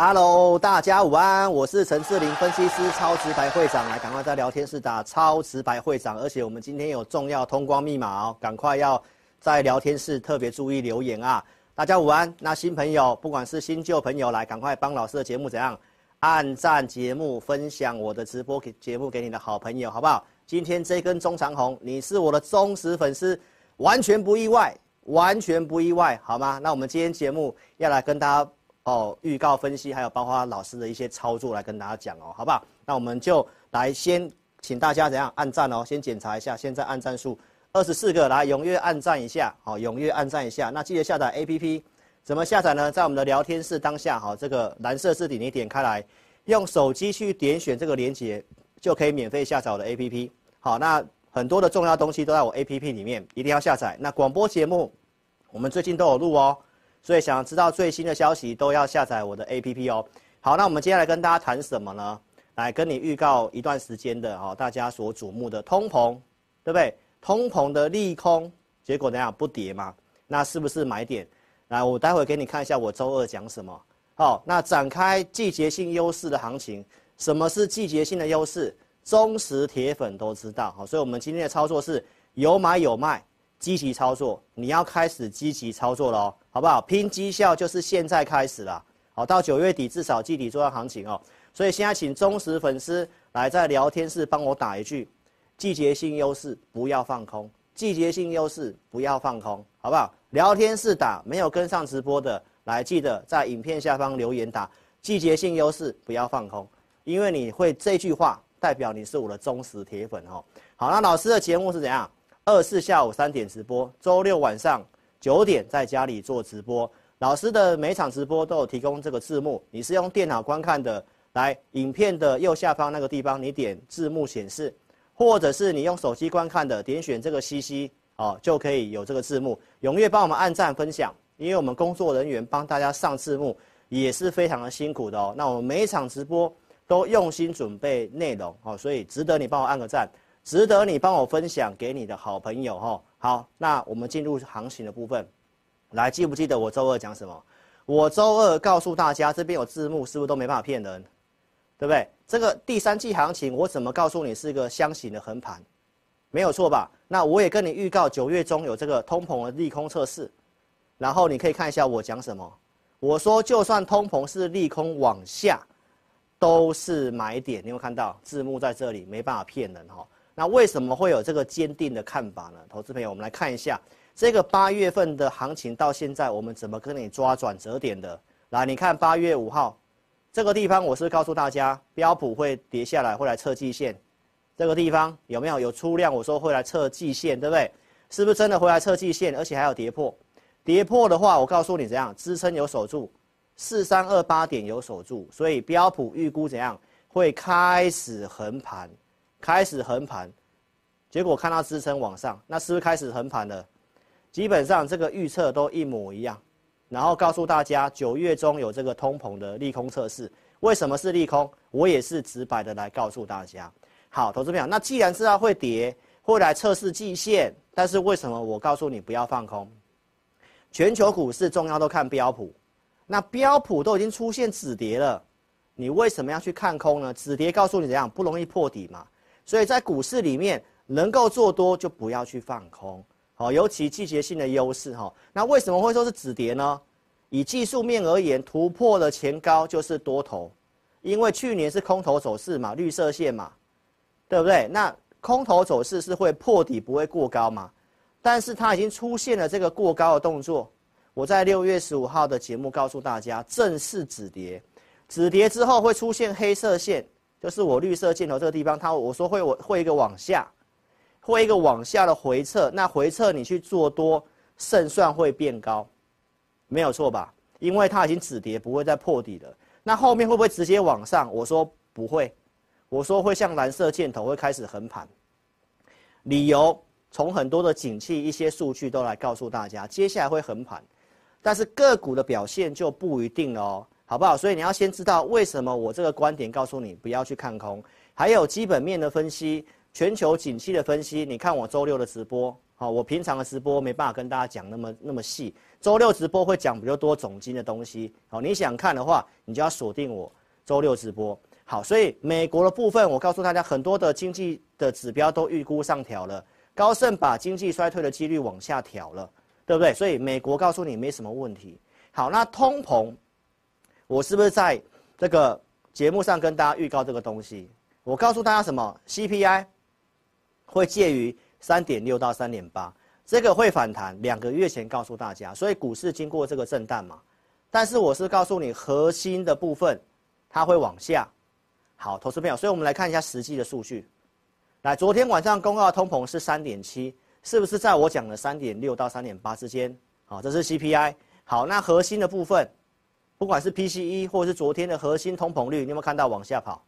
Hello，大家午安，我是陈志玲分析师，超直白会长，来赶快在聊天室打超直白会长，而且我们今天有重要通关密码哦，赶快要在聊天室特别注意留言啊！大家午安，那新朋友不管是新旧朋友来，赶快帮老师的节目怎样按赞节目，分享我的直播给节目给你的好朋友，好不好？今天这根中长红，你是我的忠实粉丝，完全不意外，完全不意外，好吗？那我们今天节目要来跟大家。哦，预告分析还有包括老师的一些操作来跟大家讲哦，好不好？那我们就来先请大家怎样按赞哦，先检查一下现在按赞数二十四个，来踊跃按赞一下，好，踊跃按赞一下。那记得下载 APP，怎么下载呢？在我们的聊天室当下，好，这个蓝色字体你点开来，用手机去点选这个链接，就可以免费下载我的 APP。好，那很多的重要东西都在我 APP 里面，一定要下载。那广播节目，我们最近都有录哦。所以想知道最新的消息，都要下载我的 APP 哦。好，那我们接下来跟大家谈什么呢？来跟你预告一段时间的哦，大家所瞩目的通膨，对不对？通膨的利空，结果怎样不跌吗？那是不是买点？来，我待会给你看一下我周二讲什么。好，那展开季节性优势的行情，什么是季节性的优势？忠实铁粉都知道。好，所以我们今天的操作是有买有卖。积极操作，你要开始积极操作了哦，好不好？拼绩效就是现在开始了，好，到九月底至少季底做到行情哦。所以现在请忠实粉丝来在聊天室帮我打一句：季节性优势不要放空，季节性优势不要放空，好不好？聊天室打，没有跟上直播的来记得在影片下方留言打季节性优势不要放空，因为你会这句话代表你是我的忠实铁粉哦。好，那老师的节目是怎样？二四下午三点直播，周六晚上九点在家里做直播。老师的每场直播都有提供这个字幕，你是用电脑观看的，来影片的右下方那个地方，你点字幕显示，或者是你用手机观看的，点选这个 CC 哦，就可以有这个字幕。踊跃帮我们按赞分享，因为我们工作人员帮大家上字幕也是非常的辛苦的哦。那我们每一场直播都用心准备内容哦，所以值得你帮我按个赞。值得你帮我分享给你的好朋友哈。好，那我们进入行情的部分，来，记不记得我周二讲什么？我周二告诉大家，这边有字幕，是不是都没办法骗人？对不对？这个第三季行情，我怎么告诉你是一个箱型的横盘？没有错吧？那我也跟你预告，九月中有这个通膨的利空测试，然后你可以看一下我讲什么。我说，就算通膨是利空往下，都是买点。你有没有看到字幕在这里？没办法骗人哈。那为什么会有这个坚定的看法呢？投资朋友，我们来看一下这个八月份的行情到现在，我们怎么跟你抓转折点的？来，你看八月五号这个地方，我是告诉大家标普会跌下来，会来测季线。这个地方有没有有出量？我说会来测季线，对不对？是不是真的会来测季线？而且还有跌破，跌破的话，我告诉你怎样支撑有守住，四三二八点有守住，所以标普预估怎样会开始横盘。开始横盘，结果看到支撑往上，那是不是开始横盘了？基本上这个预测都一模一样，然后告诉大家九月中有这个通膨的利空测试，为什么是利空？我也是直白的来告诉大家。好，投资朋友，那既然知道会跌，会来测试季线，但是为什么我告诉你不要放空？全球股市重要都看标普，那标普都已经出现止跌了，你为什么要去看空呢？止跌告诉你怎样，不容易破底嘛。所以在股市里面能够做多就不要去放空，好，尤其季节性的优势哈。那为什么会说是止跌呢？以技术面而言，突破了前高就是多头，因为去年是空头走势嘛，绿色线嘛，对不对？那空头走势是会破底不会过高嘛？但是它已经出现了这个过高的动作。我在六月十五号的节目告诉大家，正式止跌，止跌之后会出现黑色线，就是我绿色箭头这个地方，它我说会我会一个往下，会一个往下的回撤，那回撤你去做多，胜算会变高，没有错吧？因为它已经止跌，不会再破底了。那后面会不会直接往上？我说不会，我说会像蓝色箭头会开始横盘。理由从很多的景气一些数据都来告诉大家，接下来会横盘，但是个股的表现就不一定了哦，好不好？所以你要先知道为什么我这个观点告诉你不要去看空，还有基本面的分析、全球景气的分析。你看我周六的直播，好，我平常的直播没办法跟大家讲那么那么细，周六直播会讲比较多总经的东西。好，你想看的话，你就要锁定我周六直播。好，所以美国的部分，我告诉大家，很多的经济的指标都预估上调了。高盛把经济衰退的几率往下调了，对不对？所以美国告诉你没什么问题。好，那通膨，我是不是在这个节目上跟大家预告这个东西？我告诉大家什么？CPI 会介于三点六到三点八，这个会反弹。两个月前告诉大家，所以股市经过这个震荡嘛。但是我是告诉你，核心的部分它会往下。好，投资朋友，所以我们来看一下实际的数据。来，昨天晚上公告的通膨是三点七，是不是在我讲的三点六到三点八之间？好，这是 CPI。好，那核心的部分，不管是 PCE 或者是昨天的核心通膨率，你有没有看到往下跑？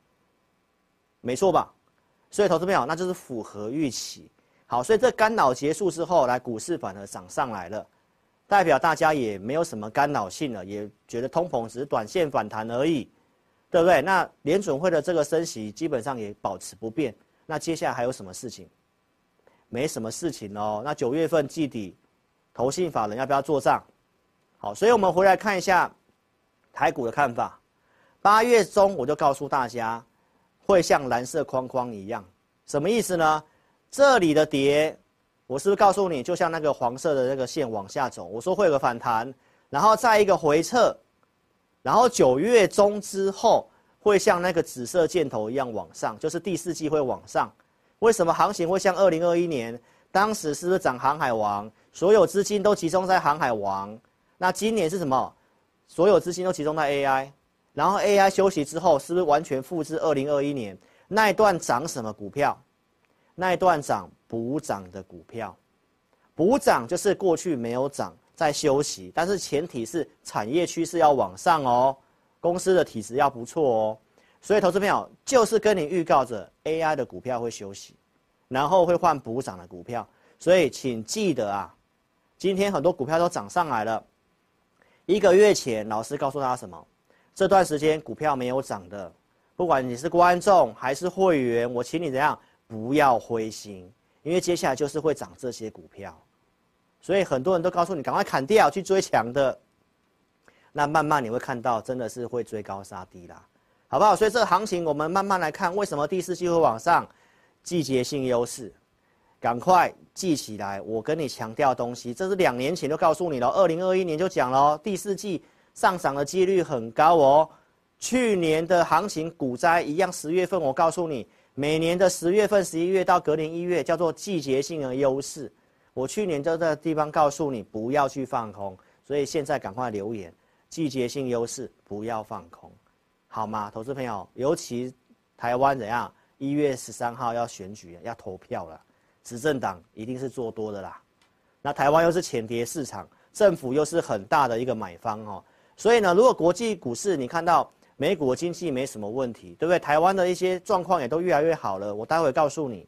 没错吧？所以投资朋友，那就是符合预期。好，所以这干扰结束之后，来股市反而涨上来了，代表大家也没有什么干扰性了，也觉得通膨只是短线反弹而已。对不对？那联准会的这个升息基本上也保持不变。那接下来还有什么事情？没什么事情哦。那九月份季底，投信法人要不要做账？好，所以我们回来看一下台股的看法。八月中我就告诉大家，会像蓝色框框一样，什么意思呢？这里的跌，我是不是告诉你，就像那个黄色的那个线往下走？我说会有个反弹，然后再一个回撤。然后九月中之后会像那个紫色箭头一样往上，就是第四季会往上。为什么行情会像二零二一年？当时是不是涨航海王？所有资金都集中在航海王。那今年是什么？所有资金都集中在 AI。然后 AI 休息之后，是不是完全复制二零二一年那一段涨什么股票？那一段涨补涨的股票，补涨就是过去没有涨。在休息，但是前提是产业趋势要往上哦，公司的体质要不错哦，所以投资朋友就是跟你预告着 AI 的股票会休息，然后会换补涨的股票，所以请记得啊，今天很多股票都涨上来了。一个月前老师告诉大家什么？这段时间股票没有涨的，不管你是观众还是会员，我请你怎样不要灰心，因为接下来就是会涨这些股票。所以很多人都告诉你赶快砍掉去追强的，那慢慢你会看到真的是会追高杀低啦，好不好？所以这个行情我们慢慢来看，为什么第四季会往上？季节性优势，赶快记起来。我跟你强调东西，这是两年前就告诉你了，二零二一年就讲了，第四季上涨的几率很高哦。去年的行情股灾一样，十月份我告诉你，每年的十月份、十一月到隔年一月叫做季节性的优势。我去年在地方告诉你不要去放空，所以现在赶快留言，季节性优势不要放空，好吗？投资朋友，尤其台湾怎样？一月十三号要选举，要投票了，执政党一定是做多的啦。那台湾又是浅跌市场，政府又是很大的一个买方哦，所以呢，如果国际股市你看到美股的经济没什么问题，对不对？台湾的一些状况也都越来越好了，我待会告诉你。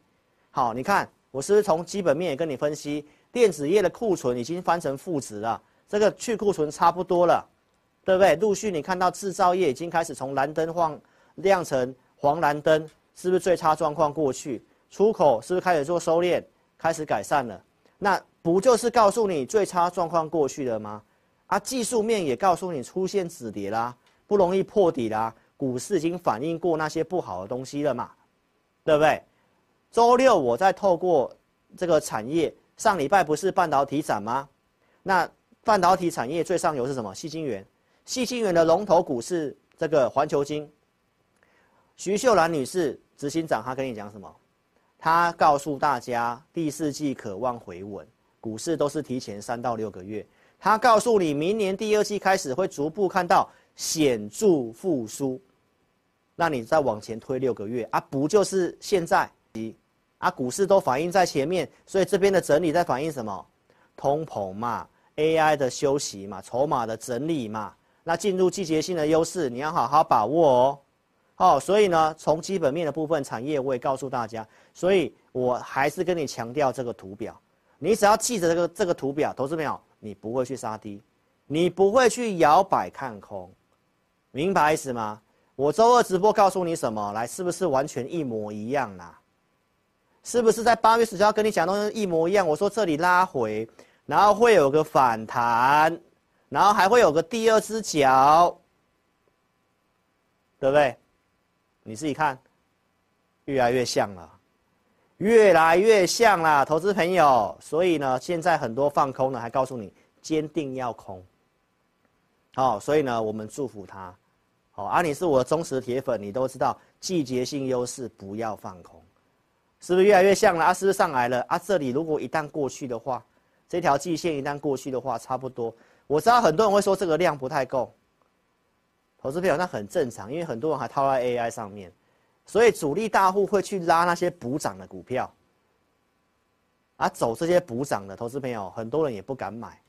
好，你看。我是不是从基本面也跟你分析，电子业的库存已经翻成负值了，这个去库存差不多了，对不对？陆续你看到制造业已经开始从蓝灯晃亮成黄蓝灯，是不是最差状况过去？出口是不是开始做收敛，开始改善了？那不就是告诉你最差状况过去了吗？啊，技术面也告诉你出现止跌啦，不容易破底啦，股市已经反映过那些不好的东西了嘛，对不对？周六我再透过这个产业，上礼拜不是半导体展吗？那半导体产业最上游是什么？细晶圆，细晶圆的龙头股是这个环球晶。徐秀兰女士执行长，她跟你讲什么？他告诉大家第四季可望回稳，股市都是提前三到六个月，他告诉你明年第二季开始会逐步看到显著复苏，那你再往前推六个月啊，不就是现在？啊，股市都反映在前面，所以这边的整理在反映什么？通膨嘛，AI 的休息嘛，筹码的整理嘛。那进入季节性的优势，你要好好把握哦。好，所以呢，从基本面的部分，产业我也告诉大家，所以我还是跟你强调这个图表，你只要记着这个这个图表，投资没有？你不会去杀低，你不会去摇摆看空，明白意思吗？我周二直播告诉你什么？来，是不是完全一模一样啦？是不是在八月十九号跟你讲的东西一模一样？我说这里拉回，然后会有个反弹，然后还会有个第二只脚，对不对？你自己看，越来越像了，越来越像了，投资朋友。所以呢，现在很多放空呢，还告诉你坚定要空。好，所以呢，我们祝福他。好，啊，你是我的忠实铁粉，你都知道季节性优势不要放空。是不是越来越像了啊？是不是上来了啊？这里如果一旦过去的话，这条季线一旦过去的话，差不多。我知道很多人会说这个量不太够，投资票那很正常，因为很多人还套在 AI 上面，所以主力大户会去拉那些补涨的股票，啊，走这些补涨的投资朋友，很多人也不敢买，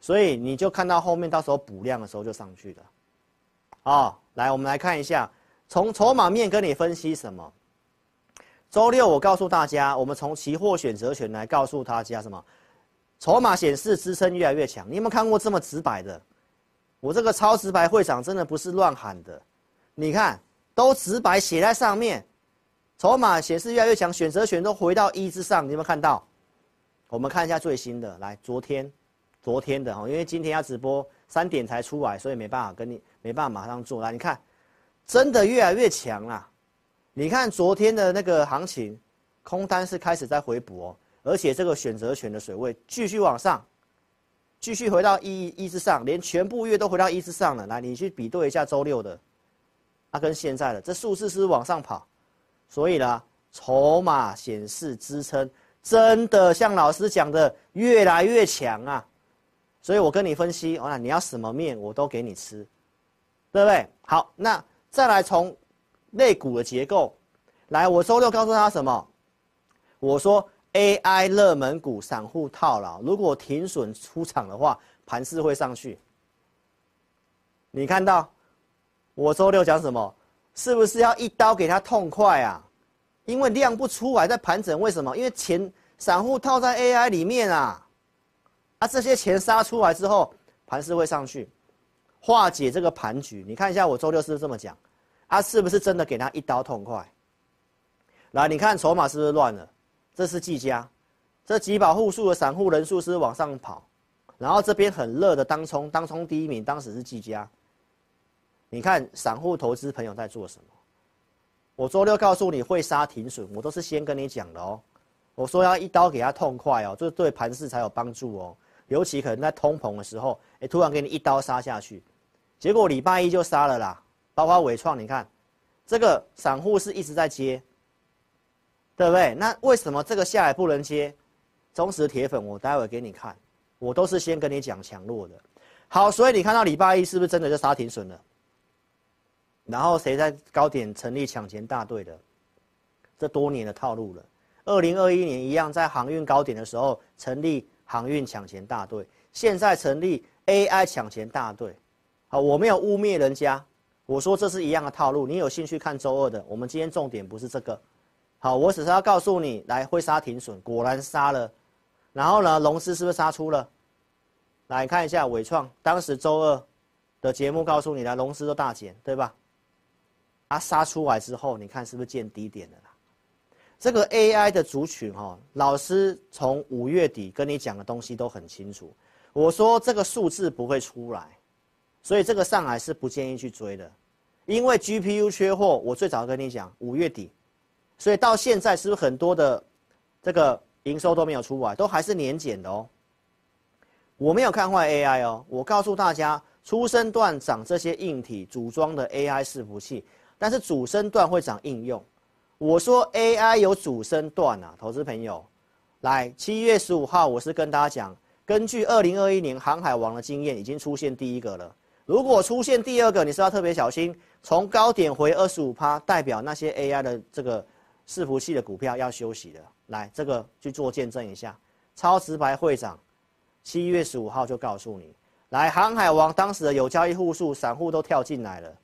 所以你就看到后面到时候补量的时候就上去了。哦，来，我们来看一下，从筹码面跟你分析什么。周六我告诉大家，我们从期货选择权来告诉大家什么？筹码显示支撑越来越强。你有没有看过这么直白的？我这个超直白会长真的不是乱喊的，你看都直白写在上面。筹码显示越来越强，选择权都回到一之上，你有没有看到？我们看一下最新的，来昨天，昨天的哈，因为今天要直播三点才出来，所以没办法跟你没办法马上做。来，你看，真的越来越强啦。你看昨天的那个行情，空单是开始在回补哦，而且这个选择权的水位继续往上，继续回到一一之上，连全部月都回到一之上了。来，你去比对一下周六的，啊、跟现在的这数字是往上跑，所以呢，筹码显示支撑真的像老师讲的越来越强啊。所以我跟你分析，哦，你要什么面我都给你吃，对不对？好，那再来从。肋骨的结构，来，我周六告诉他什么？我说 AI 热门股散户套牢，如果停损出场的话，盘势会上去。你看到我周六讲什么？是不是要一刀给他痛快啊？因为量不出来在盘整，为什么？因为钱散户套在 AI 里面啊，啊，这些钱杀出来之后，盘势会上去，化解这个盘局。你看一下我周六是不是这么讲？啊，是不是真的给他一刀痛快？来，你看筹码是不是乱了？这是技嘉，这几保户数的散户人数是往上跑？然后这边很热的当冲，当冲第一名当时是技嘉。你看散户投资朋友在做什么？我周六告诉你会杀停损，我都是先跟你讲的哦。我说要一刀给他痛快哦，这对盘势才有帮助哦。尤其可能在通膨的时候，哎，突然给你一刀杀下去，结果礼拜一就杀了啦。包括纬创，你看，这个散户是一直在接，对不对？那为什么这个下来不能接？忠实铁粉，我待会给你看，我都是先跟你讲强弱的。好，所以你看到礼拜一是不是真的就杀停损了？然后谁在高点成立抢钱大队的？这多年的套路了。二零二一年一样，在航运高点的时候成立航运抢钱大队，现在成立 AI 抢钱大队。好，我没有污蔑人家。我说这是一样的套路，你有兴趣看周二的？我们今天重点不是这个，好，我只是要告诉你，来会杀停损，果然杀了，然后呢，龙狮是不是杀出了？来看一下伟创，当时周二的节目告诉你，来龙狮都大减，对吧？它杀出来之后，你看是不是见低点了啦？这个 AI 的族群哈，老师从五月底跟你讲的东西都很清楚，我说这个数字不会出来，所以这个上海是不建议去追的。因为 GPU 缺货，我最早跟你讲五月底，所以到现在是不是很多的这个营收都没有出来，都还是年减的哦。我没有看坏 AI 哦，我告诉大家，初生段涨这些硬体组装的 AI 伺服器，但是主升段会涨应用。我说 AI 有主升段啊，投资朋友，来，七月十五号，我是跟大家讲，根据二零二一年航海王的经验，已经出现第一个了。如果出现第二个，你是要特别小心。从高点回二十五趴，代表那些 AI 的这个伺服器的股票要休息了。来，这个去做见证一下。超直白会长，七月十五号就告诉你，来航海王当时的有交易户数，散户都跳进来了，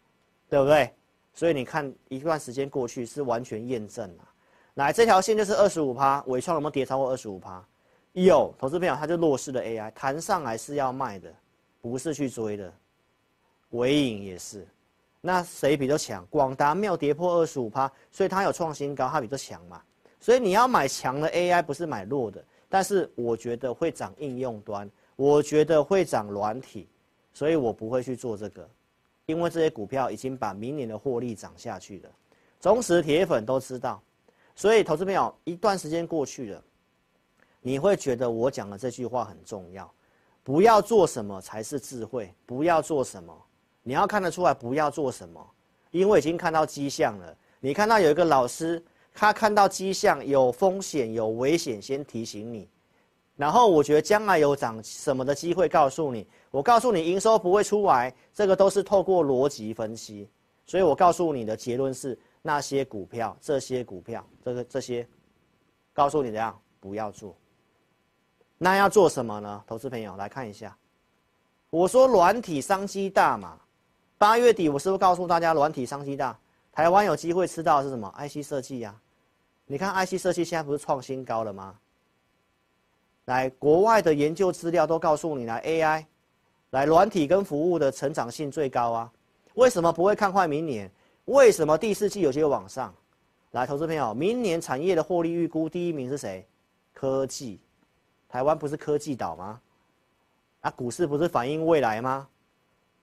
对不对？所以你看一段时间过去，是完全验证了。来，这条线就是二十五趴，尾创有没有跌超过二十五趴？有，投资朋友，它就弱势的 AI，弹上来是要卖的，不是去追的。尾影也是，那谁比较强？广达没有跌破二十五趴，所以它有创新高，它比较强嘛。所以你要买强的 AI，不是买弱的。但是我觉得会涨应用端，我觉得会涨软体，所以我不会去做这个，因为这些股票已经把明年的获利涨下去了。忠实铁粉都知道，所以投资朋友一段时间过去了，你会觉得我讲的这句话很重要，不要做什么才是智慧，不要做什么。你要看得出来不要做什么，因为已经看到迹象了。你看到有一个老师，他看到迹象有风险、有危险，先提醒你。然后我觉得将来有涨什么的机会，告诉你。我告诉你营收不会出来，这个都是透过逻辑分析。所以我告诉你的结论是，那些股票、这些股票、这个这些，告诉你怎样不要做。那要做什么呢？投资朋友来看一下，我说软体商机大嘛。八月底，我是不是告诉大家软体商机大？台湾有机会吃到的是什么？IC 设计呀？你看 IC 设计现在不是创新高了吗？来，国外的研究资料都告诉你，来 AI，来软体跟服务的成长性最高啊。为什么不会看坏明年？为什么第四季有些往上？来，投资朋友，明年产业的获利预估第一名是谁？科技，台湾不是科技岛吗？啊，股市不是反映未来吗？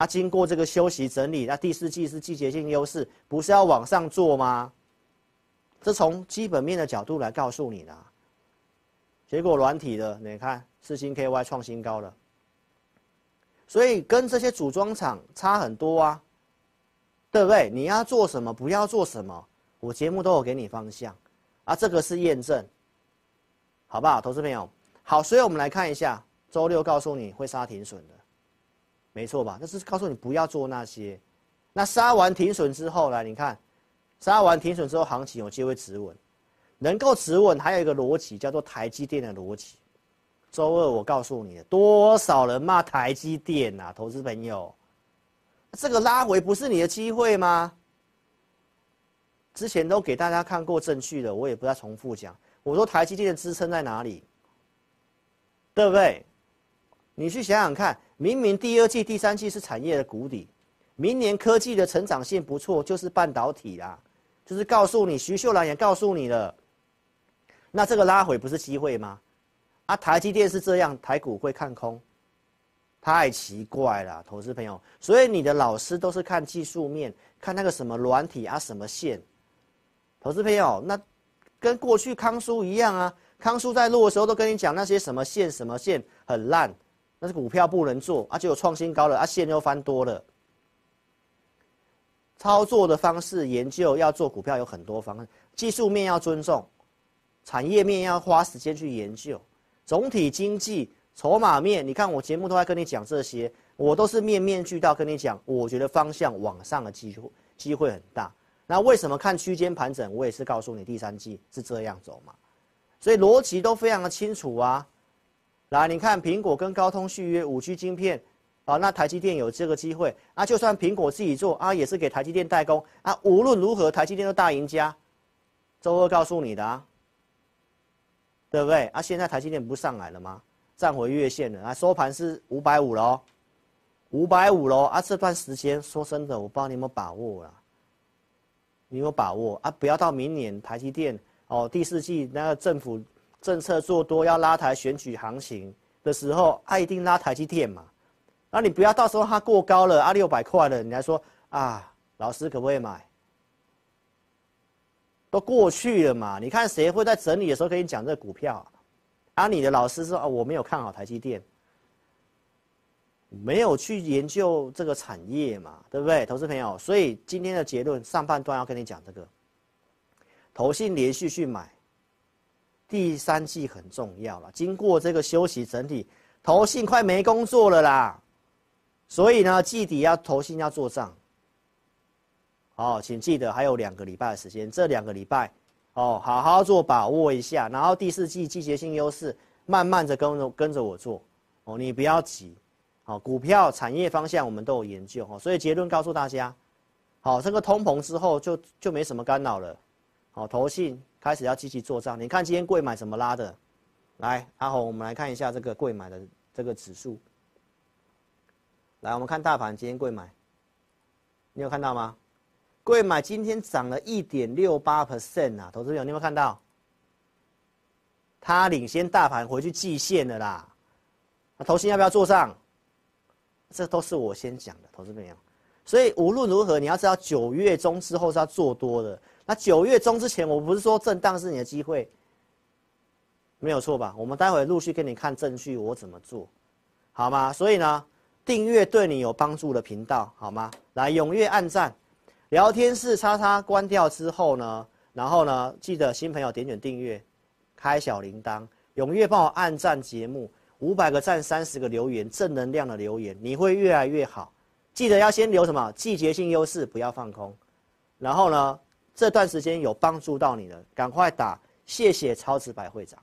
它、经过这个休息整理，那第四季是季节性优势，不是要往上做吗？这从基本面的角度来告诉你的。结果软体的，你看四星 KY 创新高了，所以跟这些组装厂差很多啊，对不对？你要做什么，不要做什么，我节目都有给你方向啊，这个是验证，好不好，投资朋友？好，所以我们来看一下，周六告诉你会杀停损的。没错吧？那是告诉你不要做那些。那杀完停损之后来，你看，杀完停损之后，行情有机会止稳，能够止稳，还有一个逻辑叫做台积电的逻辑。周二我告诉你，多少人骂台积电啊，投资朋友，这个拉回不是你的机会吗？之前都给大家看过证据了，我也不再重复讲。我说台积电的支撑在哪里？对不对？你去想想看。明明第二季、第三季是产业的谷底，明年科技的成长性不错，就是半导体啦，就是告诉你，徐秀兰也告诉你了，那这个拉回不是机会吗？啊，台积电是这样，台股会看空，太奇怪了，投资朋友，所以你的老师都是看技术面，看那个什么软体啊，什么线，投资朋友，那跟过去康叔一样啊，康叔在录的时候都跟你讲那些什么线，什么线很烂。但是股票不能做，啊，就有创新高了，啊，线又翻多了。操作的方式研究要做股票有很多方案，技术面要尊重，产业面要花时间去研究，总体经济、筹码面，你看我节目都在跟你讲这些，我都是面面俱到跟你讲，我觉得方向往上的机会机会很大。那为什么看区间盘整？我也是告诉你第三季是这样走嘛，所以逻辑都非常的清楚啊。来，你看苹果跟高通续约五 G 晶片，啊，那台积电有这个机会啊。就算苹果自己做啊，也是给台积电代工啊。无论如何，台积电都大赢家。周二告诉你的啊，对不对啊？现在台积电不上来了吗？站回月线了啊，收盘是五百五喽，五百五喽啊。这段时间说真的，我不知道你有没有把握了。你有，有把握啊？不要到明年台积电哦，第四季那个政府。政策做多要拉抬选举行情的时候，他一定拉台积电嘛？那你不要到时候它过高了啊，六百块了，你还说啊，老师可不可以买？都过去了嘛？你看谁会在整理的时候跟你讲这股票？啊，你的老师说啊，我没有看好台积电，没有去研究这个产业嘛，对不对，投资朋友？所以今天的结论上半段要跟你讲这个，投信连续去买。第三季很重要了。经过这个休息整体，投信快没工作了啦，所以呢，季底要投信要做账。哦，请记得还有两个礼拜的时间，这两个礼拜哦，好好做把握一下。然后第四季季节性优势，慢慢的跟着跟着我做哦，你不要急。好，股票产业方向我们都有研究哦，所以结论告诉大家，好，这个通膨之后就就没什么干扰了。好，投信开始要积极做账。你看今天贵买怎么拉的？来，阿红，我们来看一下这个贵买的这个指数。来，我们看大盘今天贵买，你有看到吗？贵买今天涨了一点六八 percent 啊，投资朋友，你有没有看到？它领先大盘回去季线的啦。那投信要不要做账？这都是我先讲的，投资朋友。所以无论如何，你要知道九月中之后是要做多的。那九月中之前，我不是说震荡是你的机会，没有错吧？我们待会陆续给你看证据，我怎么做，好吗？所以呢，订阅对你有帮助的频道，好吗？来，踊跃按赞。聊天室叉叉关掉之后呢，然后呢，记得新朋友点点订阅，开小铃铛，踊跃帮我按赞节目，五百个赞，三十个留言，正能量的留言，你会越来越好。记得要先留什么季节性优势，不要放空。然后呢，这段时间有帮助到你的，赶快打谢谢超值白会长，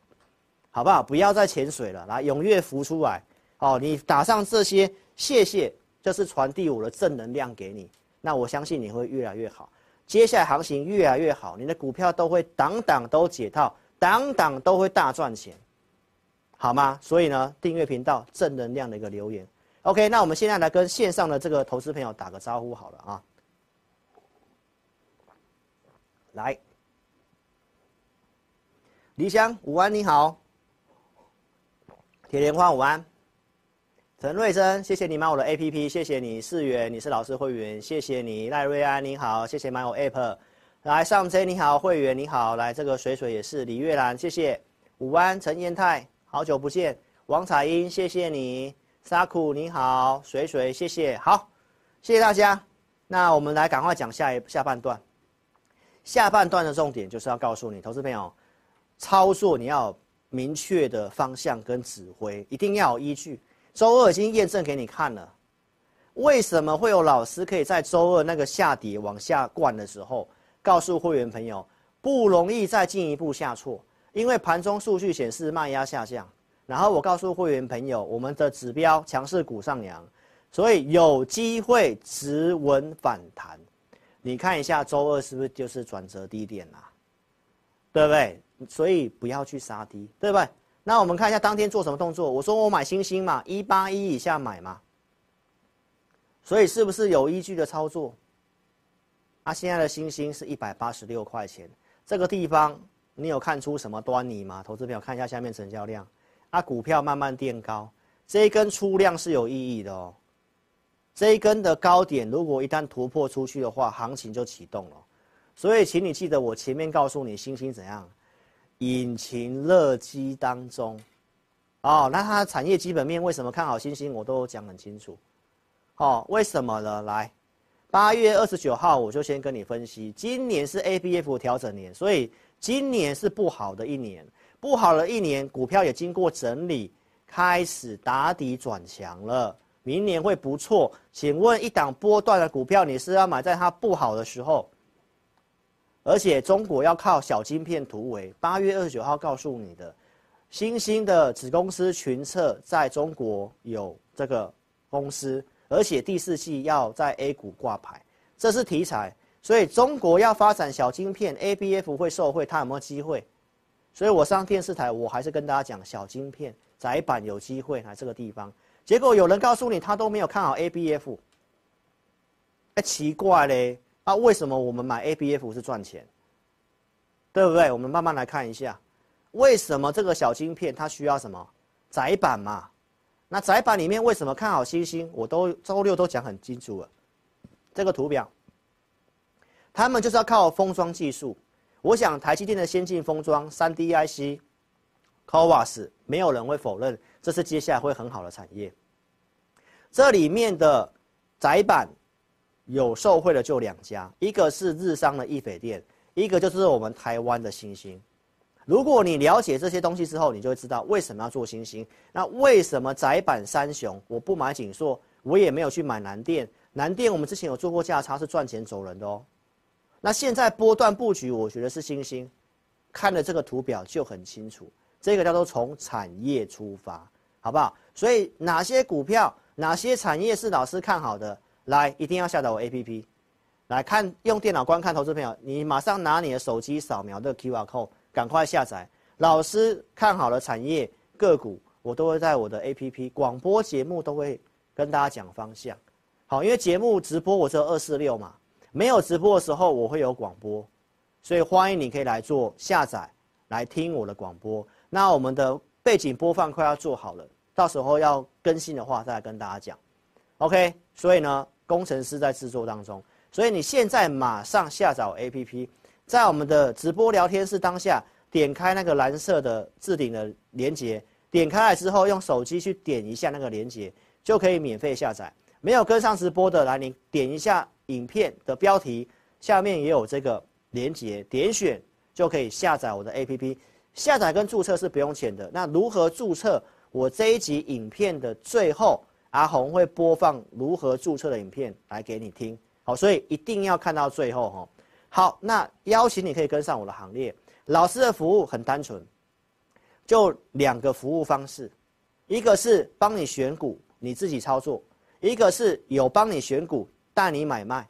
好不好？不要再潜水了，来踊跃浮出来。哦，你打上这些谢谢，就是传递我的正能量给你。那我相信你会越来越好，接下来行情越来越好，你的股票都会档档都解套，档档都会大赚钱，好吗？所以呢，订阅频道正能量的一个留言，OK。那我们现在来跟线上的这个投资朋友打个招呼好了啊，来，李湘午安你好，铁莲花午安。陈瑞珍，谢谢你买我的 APP，谢谢你四元，你是老师会员，谢谢你赖瑞安，你好，谢谢买我 App，来上 J 你好，会员你好，来这个水水也是李月兰，谢谢，午安陈彦泰，好久不见，王彩英，谢谢你，沙库你好，水水谢谢，好，谢谢大家，那我们来赶快讲下一下半段，下半段的重点就是要告诉你，投资朋友，操作你要明确的方向跟指挥，一定要有依据。周二已经验证给你看了，为什么会有老师可以在周二那个下跌往下灌的时候，告诉会员朋友不容易再进一步下挫，因为盘中数据显示卖压下降。然后我告诉会员朋友，我们的指标强势股上扬，所以有机会止稳反弹。你看一下周二是不是就是转折低点啦？对不对？所以不要去杀低，对不对？那我们看一下当天做什么动作。我说我买星星嘛，一八一以下买嘛。所以是不是有依据的操作？啊，现在的星星是一百八十六块钱，这个地方你有看出什么端倪吗？投资朋友看一下下面成交量，啊，股票慢慢垫高，这一根出量是有意义的哦。这一根的高点如果一旦突破出去的话，行情就启动了。所以请你记得我前面告诉你星星怎样。引擎热机当中，哦，那它的产业基本面为什么看好星星？我都讲很清楚，哦，为什么呢？来，八月二十九号我就先跟你分析，今年是 ABF 调整年，所以今年是不好的一年，不好的一年，股票也经过整理，开始打底转强了，明年会不错。请问一档波段的股票，你是要买在它不好的时候？而且中国要靠小晶片突围，八月二十九号告诉你的，新兴的子公司群策在中国有这个公司，而且第四季要在 A 股挂牌，这是题材。所以中国要发展小晶片，ABF 会受惠，它有没有机会？所以我上电视台，我还是跟大家讲小晶片窄板有机会来这个地方。结果有人告诉你，他都没有看好 ABF，哎，奇怪嘞。那、啊、为什么我们买 ABF 是赚钱？对不对？我们慢慢来看一下，为什么这个小晶片它需要什么载板嘛？那载板里面为什么看好星星？我都周六都讲很清楚了。这个图表，他们就是要靠封装技术。我想台积电的先进封装、三 D IC、CoWoS，没有人会否认这是接下来会很好的产业。这里面的窄板。有受贿的就两家，一个是日商的易斐店，一个就是我们台湾的欣兴。如果你了解这些东西之后，你就会知道为什么要做星星。那为什么窄板三雄我不买景硕，我也没有去买南电？南电我们之前有做过价差，是赚钱走人的哦。那现在波段布局，我觉得是星星。看了这个图表就很清楚，这个叫做从产业出发，好不好？所以哪些股票、哪些产业是老师看好的，来一定要下载我 APP，来看用电脑观看投资朋友，你马上拿你的手机扫描这个 QR code，赶快下载。老师看好的产业个股，我都会在我的 APP 广播节目都会跟大家讲方向。好，因为节目直播我只有二四六嘛，没有直播的时候我会有广播。所以欢迎你可以来做下载，来听我的广播。那我们的背景播放快要做好了，到时候要更新的话再来跟大家讲。OK，所以呢，工程师在制作当中，所以你现在马上下载 APP，在我们的直播聊天室当下，点开那个蓝色的置顶的连接，点开来之后，用手机去点一下那个连接，就可以免费下载。没有跟上直播的，来你点一下影片的标题，下面也有这个。连接点选就可以下载我的 APP，下载跟注册是不用钱的。那如何注册？我这一集影片的最后，阿红会播放如何注册的影片来给你听。好，所以一定要看到最后哈。好，那邀请你可以跟上我的行列。老师的服务很单纯，就两个服务方式，一个是帮你选股，你自己操作；一个是有帮你选股，带你买卖。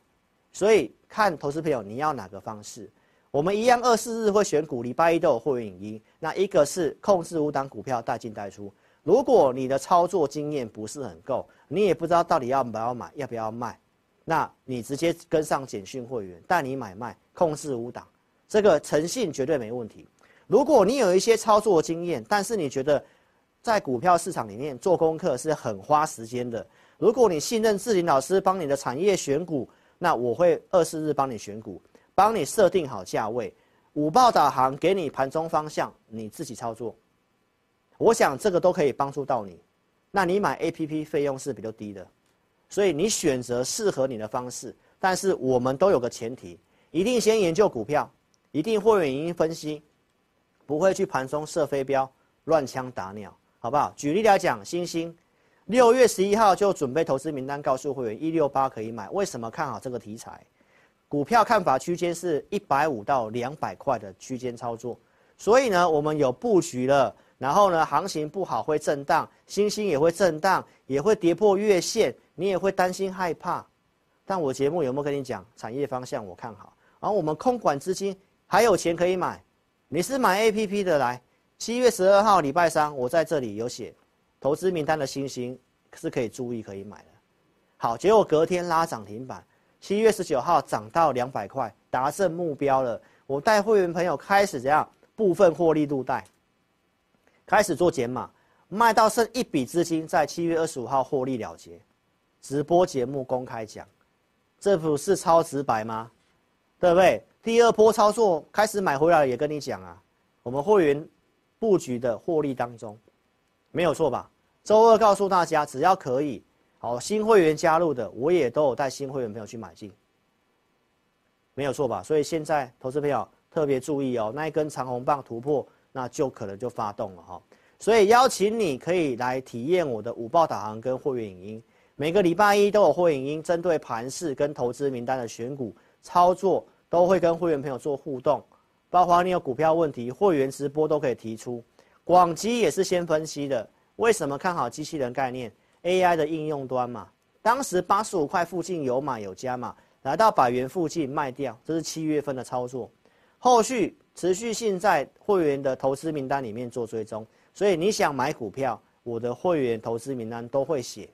所以。看投资朋友，你要哪个方式？我们一样二四日会选股，礼拜一都有会员影音。那一个是控制五档股票带进带出。如果你的操作经验不是很够，你也不知道到底要不要买，要不要卖，那你直接跟上简讯会员带你买卖控制五档，这个诚信绝对没问题。如果你有一些操作经验，但是你觉得在股票市场里面做功课是很花时间的，如果你信任志林老师帮你的产业选股。那我会二四日帮你选股，帮你设定好价位，午报导航给你盘中方向，你自己操作。我想这个都可以帮助到你。那你买 APP 费用是比较低的，所以你选择适合你的方式。但是我们都有个前提，一定先研究股票，一定会员影音分析，不会去盘中设飞镖，乱枪打鸟，好不好？举例来讲，星星。六月十一号就准备投资名单，告诉会员一六八可以买。为什么看好这个题材？股票看法区间是一百五到两百块的区间操作，所以呢，我们有布局了。然后呢，行情不好会震荡，星星也会震荡，也会跌破月线，你也会担心害怕。但我节目有没有跟你讲产业方向？我看好。然后我们空管资金还有钱可以买。你是买 APP 的来，七月十二号礼拜三，我在这里有写。投资名单的星星是可以注意可以买的，好，结果隔天拉涨停板，七月十九号涨到两百块，达成目标了。我带会员朋友开始怎样部分获利入袋，开始做减码，卖到剩一笔资金，在七月二十五号获利了结。直播节目公开讲，这不是超直白吗？对不对？第二波操作开始买回来，也跟你讲啊，我们会员布局的获利当中。没有错吧？周二告诉大家，只要可以，好，新会员加入的，我也都有带新会员朋友去买进，没有错吧？所以现在投资朋友特别注意哦，那一根长红棒突破，那就可能就发动了哈。所以邀请你可以来体验我的午报导航跟会员影音，每个礼拜一都有会员影音，针对盘势跟投资名单的选股操作，都会跟会员朋友做互动，包括你有股票问题，会员直播都可以提出。广基也是先分析的，为什么看好机器人概念？AI 的应用端嘛，当时八十五块附近有买有加嘛，来到百元附近卖掉，这是七月份的操作，后续持续性在会员的投资名单里面做追踪，所以你想买股票，我的会员投资名单都会写。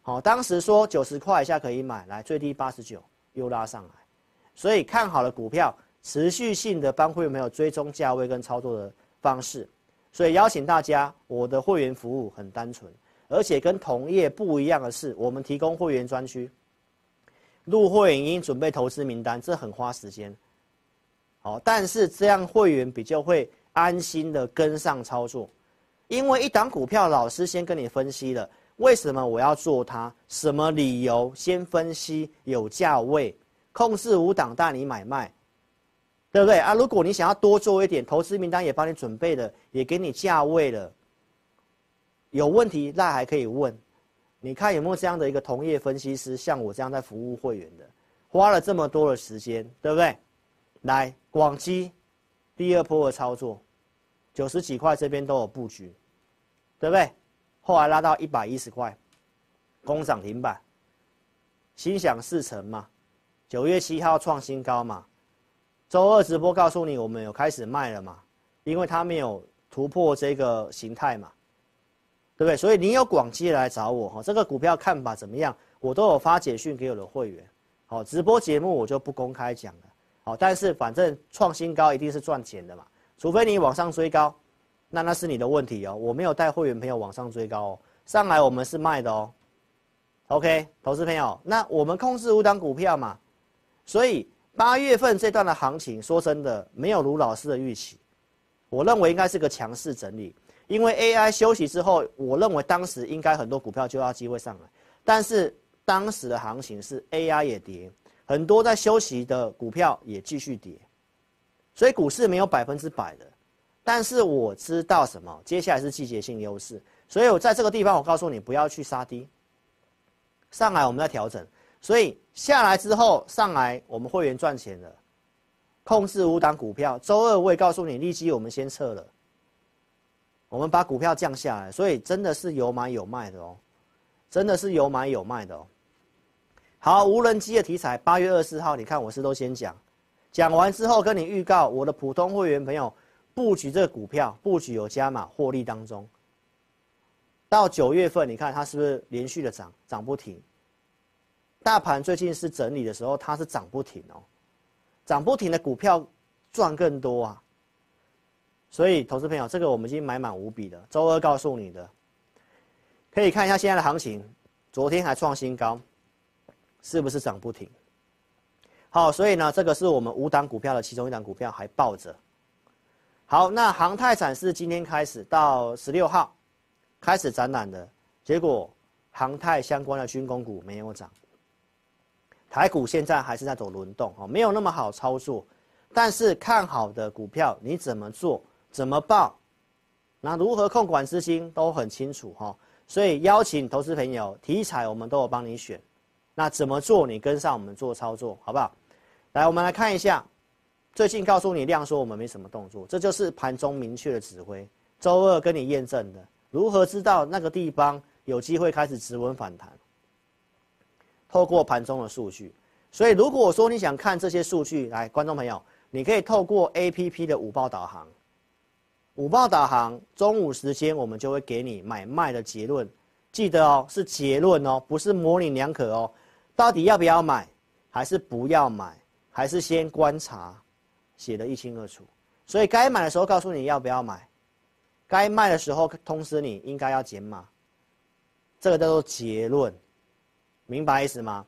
好，当时说九十块以下可以买，来最低八十九又拉上来，所以看好的股票，持续性的帮会员没有追踪价位跟操作的方式。所以邀请大家，我的会员服务很单纯，而且跟同业不一样的是，我们提供会员专区，入会员应准备投资名单，这很花时间。好，但是这样会员比较会安心的跟上操作，因为一档股票老师先跟你分析了，为什么我要做它，什么理由，先分析有价位，控制五档带你买卖，对不对啊？如果你想要多做一点，投资名单也帮你准备了，也给你价位了，有问题那还可以问。你看有没有这样的一个同业分析师，像我这样在服务会员的，花了这么多的时间，对不对？来广基第二波的操作，九十几块这边都有布局，对不对？后来拉到一百一十块，攻涨停板，心想事成嘛。九月七号创新高嘛，周二直播告诉你我们有开始卖了嘛，因为它没有突破这个形态嘛。对不对？所以你有广基来找我哈，这个股票看法怎么样？我都有发简讯给我的会员。好，直播节目我就不公开讲了。好，但是反正创新高一定是赚钱的嘛，除非你往上追高，那那是你的问题哦。我没有带会员朋友往上追高哦，上来我们是卖的哦。OK，投资朋友，那我们控制五档股票嘛，所以八月份这段的行情，说真的没有卢老师的预期，我认为应该是个强势整理。因为 AI 休息之后，我认为当时应该很多股票就要机会上来，但是当时的行情是 AI 也跌，很多在休息的股票也继续跌，所以股市没有百分之百的。但是我知道什么？接下来是季节性优势，所以我在这个地方我告诉你不要去杀低，上来我们再调整，所以下来之后上来我们会员赚钱了，控制五档股票。周二我也告诉你，立基我们先撤了。我们把股票降下来，所以真的是有买有卖的哦，真的是有买有卖的哦。好，无人机的题材，八月二十四号，你看我是都先讲，讲完之后跟你预告，我的普通会员朋友布局这个股票，布局有加码获利当中。到九月份，你看它是不是连续的涨，涨不停？大盘最近是整理的时候，它是涨不停哦，涨不停的股票赚更多啊。所以，投资朋友，这个我们已经买满五笔了。周二告诉你的，可以看一下现在的行情，昨天还创新高，是不是涨不停？好，所以呢，这个是我们五档股票的其中一档股票还抱着。好，那航太展示今天开始到十六号开始展览的，结果航太相关的军工股没有涨，台股现在还是在走轮动哦，没有那么好操作。但是看好的股票你怎么做？怎么报？那如何控管资金都很清楚哈，所以邀请投资朋友，题材我们都有帮你选。那怎么做？你跟上我们做操作，好不好？来，我们来看一下，最近告诉你量说我们没什么动作，这就是盘中明确的指挥。周二跟你验证的，如何知道那个地方有机会开始止稳反弹？透过盘中的数据。所以如果说你想看这些数据，来，观众朋友，你可以透过 APP 的午报导航。午报导航，中午时间我们就会给你买卖的结论，记得哦，是结论哦，不是模棱两可哦。到底要不要买，还是不要买，还是先观察，写得一清二楚。所以该买的时候告诉你要不要买，该卖的时候通知你应该要减码，这个叫做结论，明白意思吗？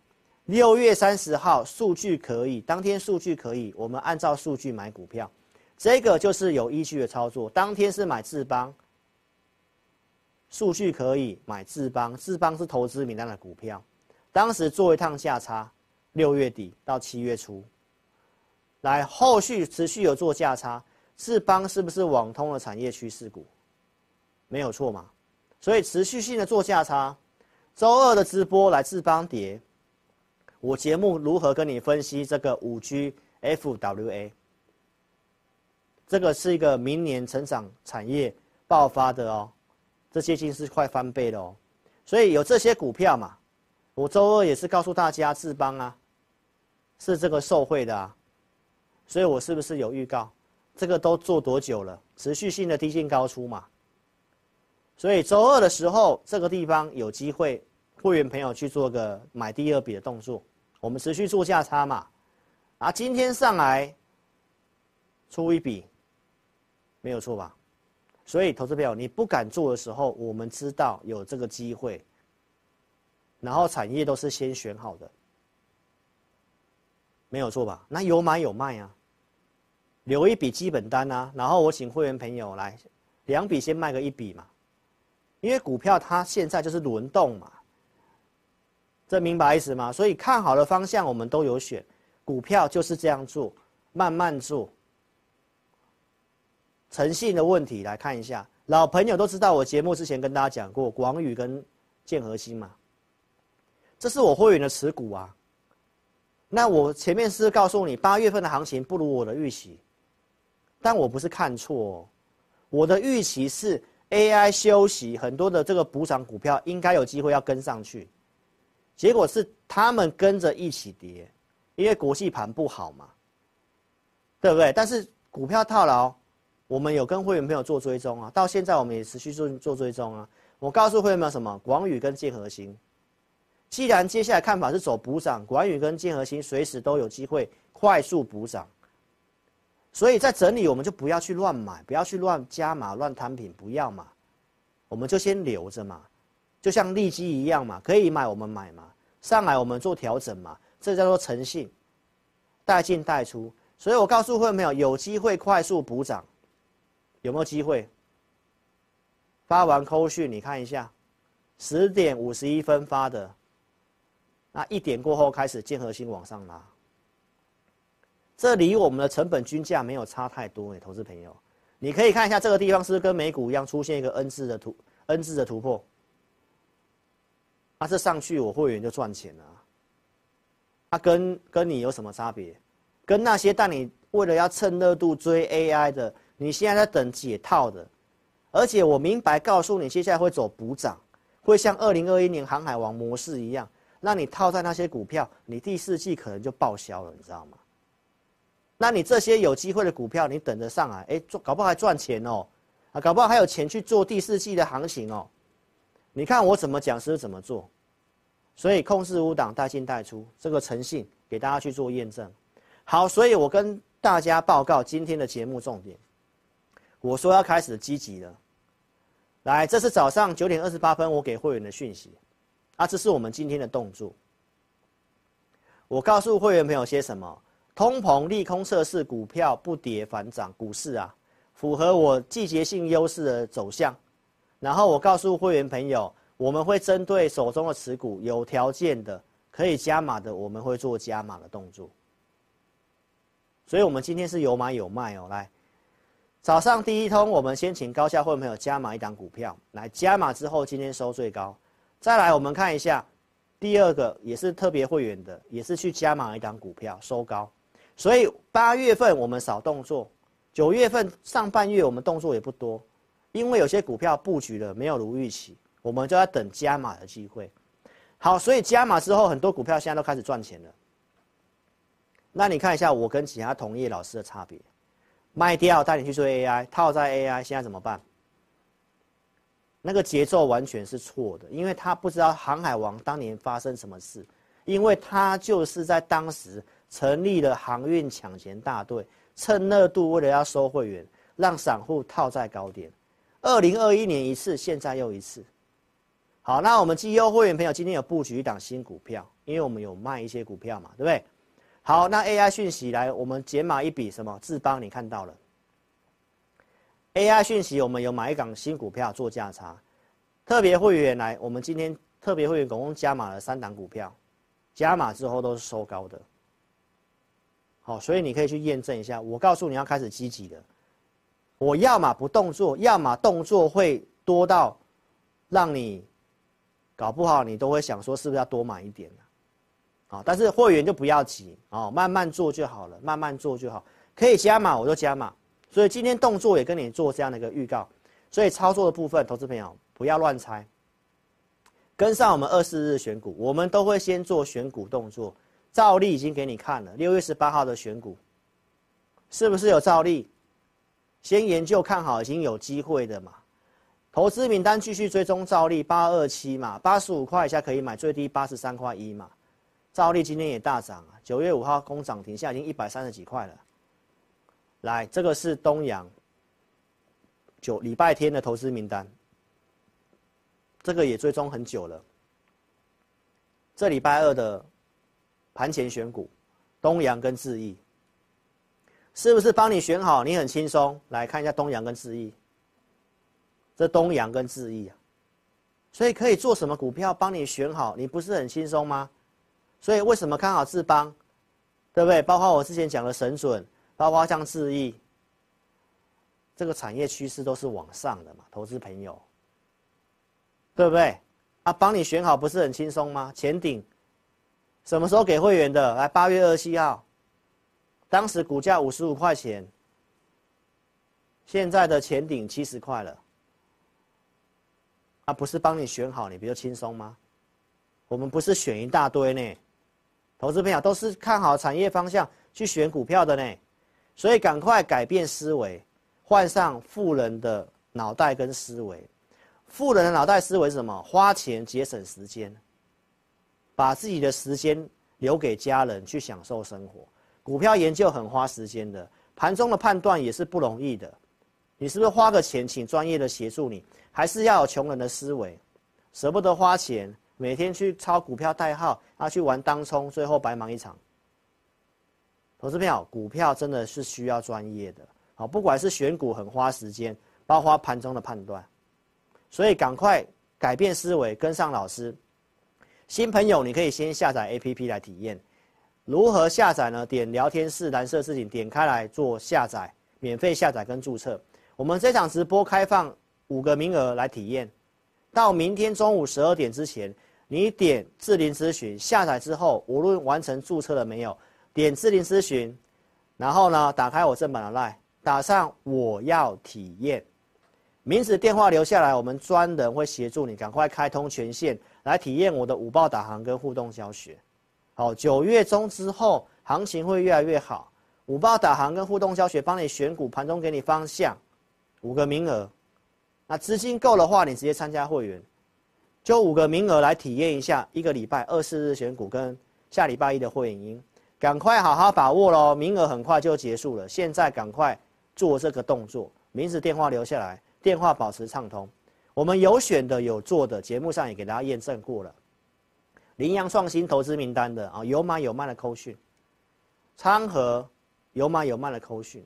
六月三十号数据可以，当天数据可以，我们按照数据买股票。这个就是有依据的操作，当天是买智邦，数据可以买智邦，智邦是投资名单的股票，当时做一趟价差，六月底到七月初，来后续持续有做价差，智邦是不是网通的产业趋势股？没有错嘛，所以持续性的做价差，周二的直播来智邦跌，我节目如何跟你分析这个五 G FWA？这个是一个明年成长产业爆发的哦，这接近是快翻倍了哦，所以有这些股票嘛，我周二也是告诉大家志邦啊，是这个受贿的啊，所以我是不是有预告？这个都做多久了？持续性的低进高出嘛，所以周二的时候这个地方有机会，会员朋友去做个买第二笔的动作，我们持续做价差嘛，啊，今天上来出一笔。没有错吧？所以投资朋友，你不敢做的时候，我们知道有这个机会。然后产业都是先选好的，没有错吧？那有买有卖啊，留一笔基本单啊。然后我请会员朋友来，两笔先卖个一笔嘛，因为股票它现在就是轮动嘛，这明白意思吗？所以看好的方向我们都有选，股票就是这样做，慢慢做。诚信的问题来看一下，老朋友都知道我节目之前跟大家讲过广宇跟建和兴嘛，这是我会员的持股啊。那我前面是告诉你八月份的行情不如我的预期，但我不是看错哦，我的预期是 AI 休息，很多的这个补涨股票应该有机会要跟上去，结果是他们跟着一起跌，因为国际盘不好嘛，对不对？但是股票套牢，我们有跟会员朋友做追踪啊，到现在我们也持续做做追踪啊。我告诉会员朋友什么？广宇跟建和兴。既然接下来看法是走补涨，广宇跟建和兴随时都有机会快速补涨，所以在整理我们就不要去乱买，不要去乱加码、乱摊平，不要嘛，我们就先留着嘛，就像利基一样嘛，可以买我们买嘛，上来我们做调整嘛，这叫做诚信，带进带出。所以我告诉会员朋友，有机会快速补涨，有没有机会？发完扣讯你看一下，十点五十一分发的。那一点过后开始建核心往上拉，这离我们的成本均价没有差太多诶，投资朋友，你可以看一下这个地方是不是跟美股一样出现一个 N 字的突 N 字的突破？那这上去我会员就赚钱了。它跟跟你有什么差别？跟那些但你为了要趁热度追 AI 的，你现在在等解套的，而且我明白告诉你，接下来会走补涨，会像二零二一年航海王模式一样。那你套在那些股票，你第四季可能就报销了，你知道吗？那你这些有机会的股票，你等着上来，哎，做搞不好还赚钱哦，啊，搞不好还有钱去做第四季的行情哦。你看我怎么讲是怎么做，所以控制五档带进带出，这个诚信给大家去做验证。好，所以我跟大家报告今天的节目重点，我说要开始积极了。来，这是早上九点二十八分我给会员的讯息。啊，这是我们今天的动作。我告诉会员朋友些什么？通膨利空测试，股票不跌反涨，股市啊，符合我季节性优势的走向。然后我告诉会员朋友，我们会针对手中的持股，有条件的可以加码的，我们会做加码的动作。所以，我们今天是有买有卖哦。来，早上第一通，我们先请高价会员朋友加码一档股票，来加码之后，今天收最高。再来，我们看一下第二个，也是特别会员的，也是去加码一档股票收高，所以八月份我们少动作，九月份上半月我们动作也不多，因为有些股票布局了没有如预期，我们就要等加码的机会。好，所以加码之后，很多股票现在都开始赚钱了。那你看一下我跟其他同业老师的差别，卖掉带你去做 AI，套在 AI，现在怎么办？那个节奏完全是错的，因为他不知道航海王当年发生什么事，因为他就是在当时成立了航运抢钱大队，趁热度为了要收会员，让散户套在高点。二零二一年一次，现在又一次。好，那我们绩优会员朋友今天有布局一档新股票，因为我们有卖一些股票嘛，对不对？好，那 AI 讯息来，我们减码一笔什么？智邦你看到了。AI 讯息，我们有买一港新股票做价差，特别会员来，我们今天特别会员总共加码了三档股票，加码之后都是收高的。好，所以你可以去验证一下。我告诉你要开始积极的，我要么不动作，要么动作会多到让你搞不好你都会想说是不是要多买一点？啊，但是会员就不要急啊，慢慢做就好了，慢慢做就好，可以加码我就加码。所以今天动作也跟你做这样的一个预告，所以操作的部分，投资朋友不要乱猜，跟上我们二四日选股，我们都会先做选股动作，照例已经给你看了，六月十八号的选股，是不是有照例？先研究看好已经有机会的嘛，投资名单继续追踪照例八二七嘛，八十五块以下可以买，最低八十三块一嘛，照例今天也大涨啊，九月五号攻涨停，现在已经一百三十几块了。来，这个是东阳九礼拜天的投资名单，这个也追踪很久了。这礼拜二的盘前选股，东阳跟智毅，是不是帮你选好？你很轻松。来看一下东阳跟智毅，这东阳跟智毅啊，所以可以做什么股票帮你选好？你不是很轻松吗？所以为什么看好智邦？对不对？包括我之前讲的神准。包括像智易，这个产业趋势都是往上的嘛，投资朋友，对不对？啊，帮你选好不是很轻松吗？前顶什么时候给会员的？来，八月二十七号，当时股价五十五块钱，现在的前顶七十块了。啊，不是帮你选好，你比较轻松吗？我们不是选一大堆呢，投资朋友都是看好产业方向去选股票的呢，所以赶快改变思维，换上富人的脑袋跟思维。富人的脑袋思维是什么？花钱节省时间，把自己的时间留给家人去享受生活。股票研究很花时间的，盘中的判断也是不容易的。你是不是花个钱请专业的协助你？还是要有穷人的思维，舍不得花钱，每天去抄股票代号，啊去玩当冲，最后白忙一场。投资票，股票真的是需要专业的。好，不管是选股很花时间，包括盘中的判断。所以赶快改变思维，跟上老师。新朋友，你可以先下载 APP 来体验。如何下载呢？点聊天室蓝色字体，点开来做下载，免费下载跟注册。我们这场直播开放五个名额来体验，到明天中午十二点之前，你点智霖咨询下载之后，无论完成注册了没有，点智霖咨询，然后呢，打开我正版的 LINE，打上我要体验。名字、电话留下来，我们专人会协助你，赶快开通权限来体验我的五报导航跟互动教学。好，九月中之后行情会越来越好。五报导航跟互动教学帮你选股，盘中给你方向，五个名额。那资金够的话，你直接参加会员，就五个名额来体验一下一个礼拜二四日选股跟下礼拜一的会员营，赶快好好把握喽，名额很快就结束了，现在赶快做这个动作，名字、电话留下来。电话保持畅通，我们有选的有做的，节目上也给大家验证过了。羚羊创新投资名单的啊，有买有卖的扣讯，昌河有买有卖的扣讯，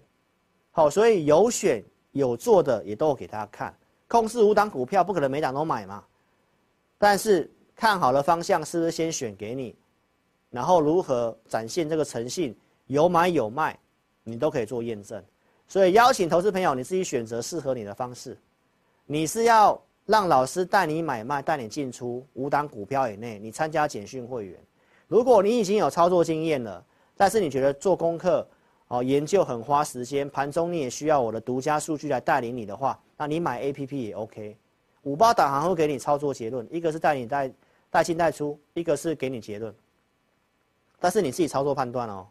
好，所以有选有做的也都给大家看。控制五档股票不可能每档都买嘛，但是看好的方向是不是先选给你，然后如何展现这个诚信，有买有卖，你都可以做验证。所以邀请投资朋友，你自己选择适合你的方式。你是要让老师带你买卖，带你进出五档股票以内，你参加简讯会员。如果你已经有操作经验了，但是你觉得做功课哦，研究很花时间，盘中你也需要我的独家数据来带领你的话，那你买 APP 也 OK。午报导航会给你操作结论，一个是带你带带进带出，一个是给你结论。但是你自己操作判断哦。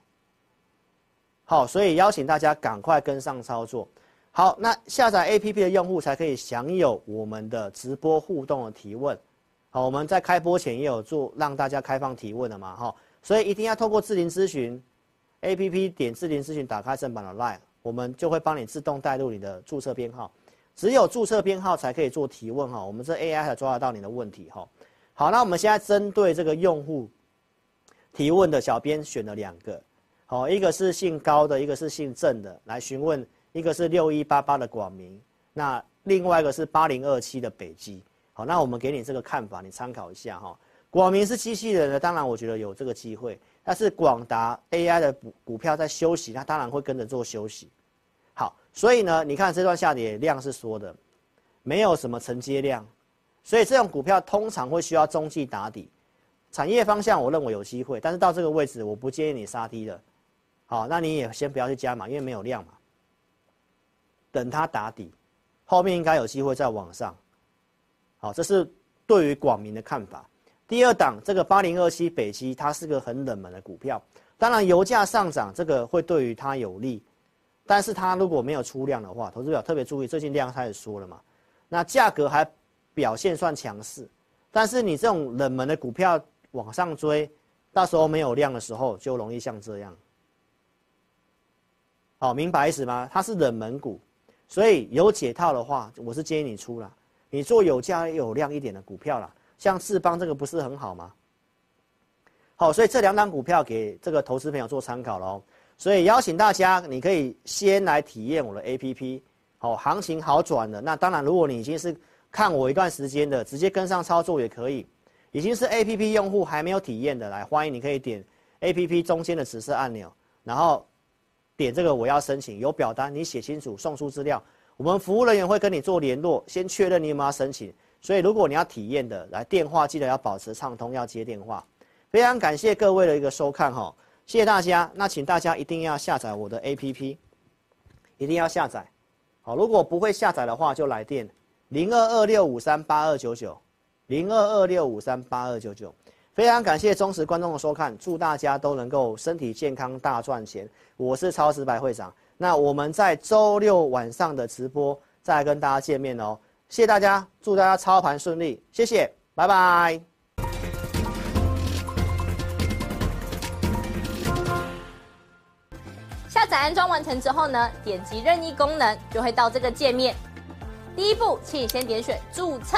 好，所以邀请大家赶快跟上操作。好，那下载 APP 的用户才可以享有我们的直播互动的提问。好，我们在开播前也有做让大家开放提问的嘛，哈，所以一定要透过智霖咨询 APP 点智霖咨询，打开正版的 LINE，我们就会帮你自动带入你的注册编号。只有注册编号才可以做提问哈，我们这 AI 才抓得到你的问题哈。好，那我们现在针对这个用户提问的小编选了两个。好，一个是姓高的，一个是姓郑的，来询问，一个是六一八八的广明，那另外一个是八零二七的北基。好，那我们给你这个看法，你参考一下哈。广明是机器人的，当然我觉得有这个机会，但是广达 AI 的股股票在休息，它当然会跟着做休息。好，所以呢，你看这段下跌量是缩的，没有什么承接量，所以这种股票通常会需要中继打底，产业方向我认为有机会，但是到这个位置，我不建议你杀低了。好，那你也先不要去加码，因为没有量嘛。等它打底，后面应该有机会再往上。好，这是对于广明的看法。第二档这个八零二七北基，它是个很冷门的股票。当然，油价上涨这个会对于它有利，但是它如果没有出量的话，投资者特别注意，最近量开始缩了嘛。那价格还表现算强势，但是你这种冷门的股票往上追，到时候没有量的时候，就容易像这样。好，明白意思吗？它是冷门股，所以有解套的话，我是建议你出了。你做有价有量一点的股票啦，像智邦这个不是很好吗？好，所以这两档股票给这个投资朋友做参考喽。所以邀请大家，你可以先来体验我的 APP。好，行情好转了，那当然，如果你已经是看我一段时间的，直接跟上操作也可以。已经是 APP 用户还没有体验的，来欢迎你可以点 APP 中间的紫色按钮，然后。点这个我要申请有表单，你写清楚送出资料，我们服务人员会跟你做联络，先确认你有没有申请。所以如果你要体验的，来电话记得要保持畅通，要接电话。非常感谢各位的一个收看哈，谢谢大家。那请大家一定要下载我的 APP，一定要下载。好，如果不会下载的话，就来电零二二六五三八二九九，零二二六五三八二九九。非常感谢忠实观众的收看，祝大家都能够身体健康大赚钱。我是超时白会长，那我们在周六晚上的直播再跟大家见面哦。谢谢大家，祝大家操盘顺利，谢谢，拜拜。下载安装完成之后呢，点击任意功能就会到这个界面。第一步，请你先点选注册。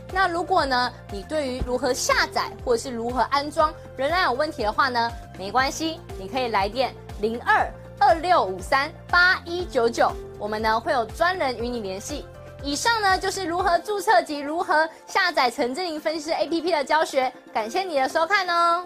那如果呢，你对于如何下载或者是如何安装仍然有问题的话呢，没关系，你可以来电零二二六五三八一九九，我们呢会有专人与你联系。以上呢就是如何注册及如何下载陈振林分析师 APP 的教学。感谢你的收看哦。